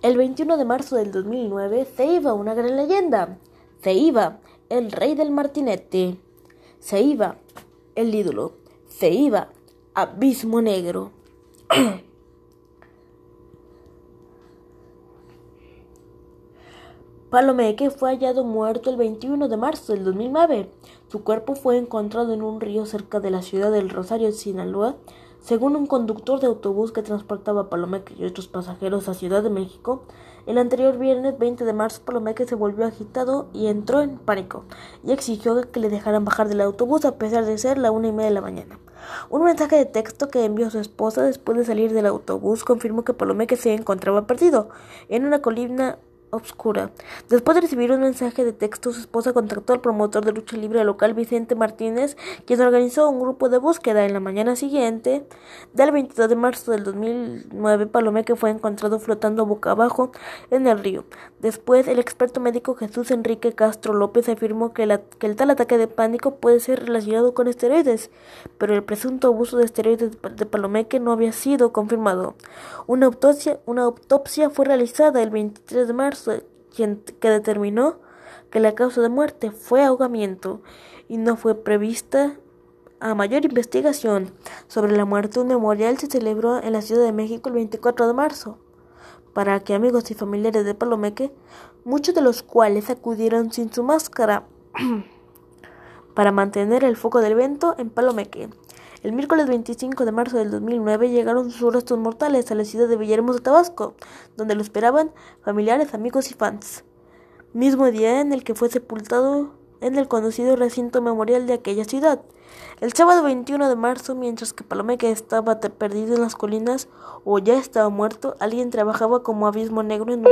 El 21 de marzo del 2009 se iba una gran leyenda. Se iba el rey del martinete. Se iba el ídolo. Se iba Abismo Negro. Palomeque fue hallado muerto el 21 de marzo del 2009. Su cuerpo fue encontrado en un río cerca de la ciudad del Rosario, Sinaloa. Según un conductor de autobús que transportaba a Palomeque y otros pasajeros a Ciudad de México, el anterior viernes 20 de marzo Palomeque se volvió agitado y entró en pánico y exigió que le dejaran bajar del autobús a pesar de ser la una y media de la mañana. Un mensaje de texto que envió su esposa después de salir del autobús confirmó que Palomeque se encontraba perdido en una colina obscura. Después de recibir un mensaje de texto, su esposa contactó al promotor de lucha libre local Vicente Martínez, quien organizó un grupo de búsqueda. En la mañana siguiente, del 22 de marzo del 2009, Palomeque fue encontrado flotando boca abajo en el río. Después, el experto médico Jesús Enrique Castro López afirmó que, el tal ataque de pánico puede ser relacionado con esteroides, pero el presunto abuso de esteroides de Palomeque no había sido confirmado. Una autopsia, una autopsia fue realizada el 23 de marzo quien, que determinó que la causa de muerte fue ahogamiento y no fue prevista a mayor investigación sobre la muerte. Un memorial se celebró en la Ciudad de México el 24 de marzo para que amigos y familiares de Palomeque, muchos de los cuales acudieron sin su máscara para mantener el foco del evento en Palomeque. El miércoles 25 de marzo del 2009 llegaron sus restos mortales a la ciudad de Villahermosa, Tabasco, donde lo esperaban familiares, amigos y fans. Mismo día en el que fue sepultado en el conocido recinto memorial de aquella ciudad. El sábado 21 de marzo, mientras que Palomeque estaba perdido en las colinas o ya estaba muerto, alguien trabajaba como abismo negro en una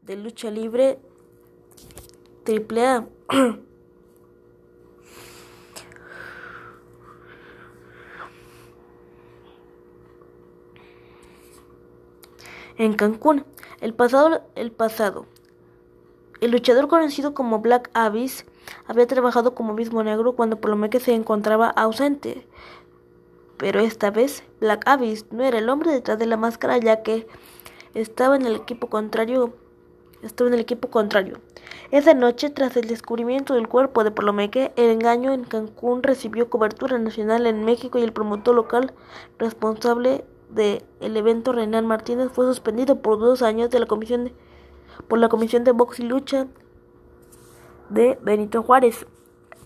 de lucha libre AAA. en Cancún. El pasado, el pasado. El luchador conocido como Black Abyss había trabajado como mismo negro cuando Palomeque se encontraba ausente. Pero esta vez Black Abyss no era el hombre detrás de la máscara ya que estaba en el equipo contrario. Estaba en el equipo contrario. Esa noche, tras el descubrimiento del cuerpo de Palomeque, el engaño en Cancún recibió cobertura nacional en México y el promotor local responsable del el evento Renan Martínez fue suspendido por dos años de la comisión de, por la Comisión de Box y Lucha de Benito Juárez.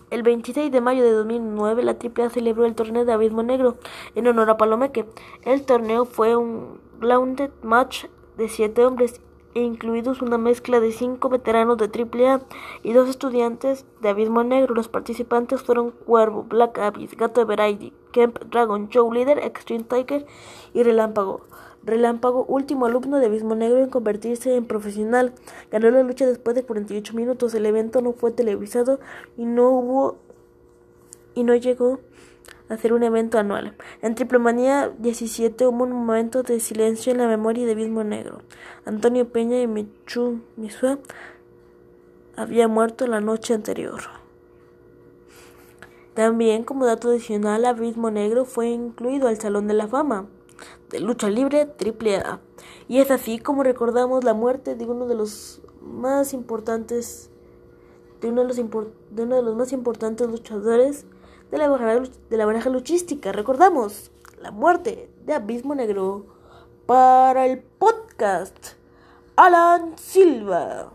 El 26 de mayo de 2009 la AAA celebró el torneo de Abismo Negro en honor a Palomeque. El torneo fue un grounded match de siete hombres incluidos una mezcla de cinco veteranos de AAA y dos estudiantes de Abismo Negro. Los participantes fueron Cuervo, Black Abyss, Gato Variety, Kemp, Dragon, Joe Leader, Extreme Tiger y Relámpago. Relámpago, último alumno de Abismo Negro en convertirse en profesional, ganó la lucha después de 48 minutos. El evento no fue televisado y no hubo y no llegó hacer un evento anual. En Triplemanía 17 hubo un momento de silencio en la memoria de Abismo Negro. Antonio Peña y Michu Misua había muerto la noche anterior. También, como dato adicional, Abismo Negro fue incluido al Salón de la Fama de Lucha Libre AAA. Y es así como recordamos la muerte de uno de los más importantes de uno de los, de uno de los más importantes luchadores de la, de la baraja luchística. Recordamos la muerte de Abismo Negro para el podcast Alan Silva.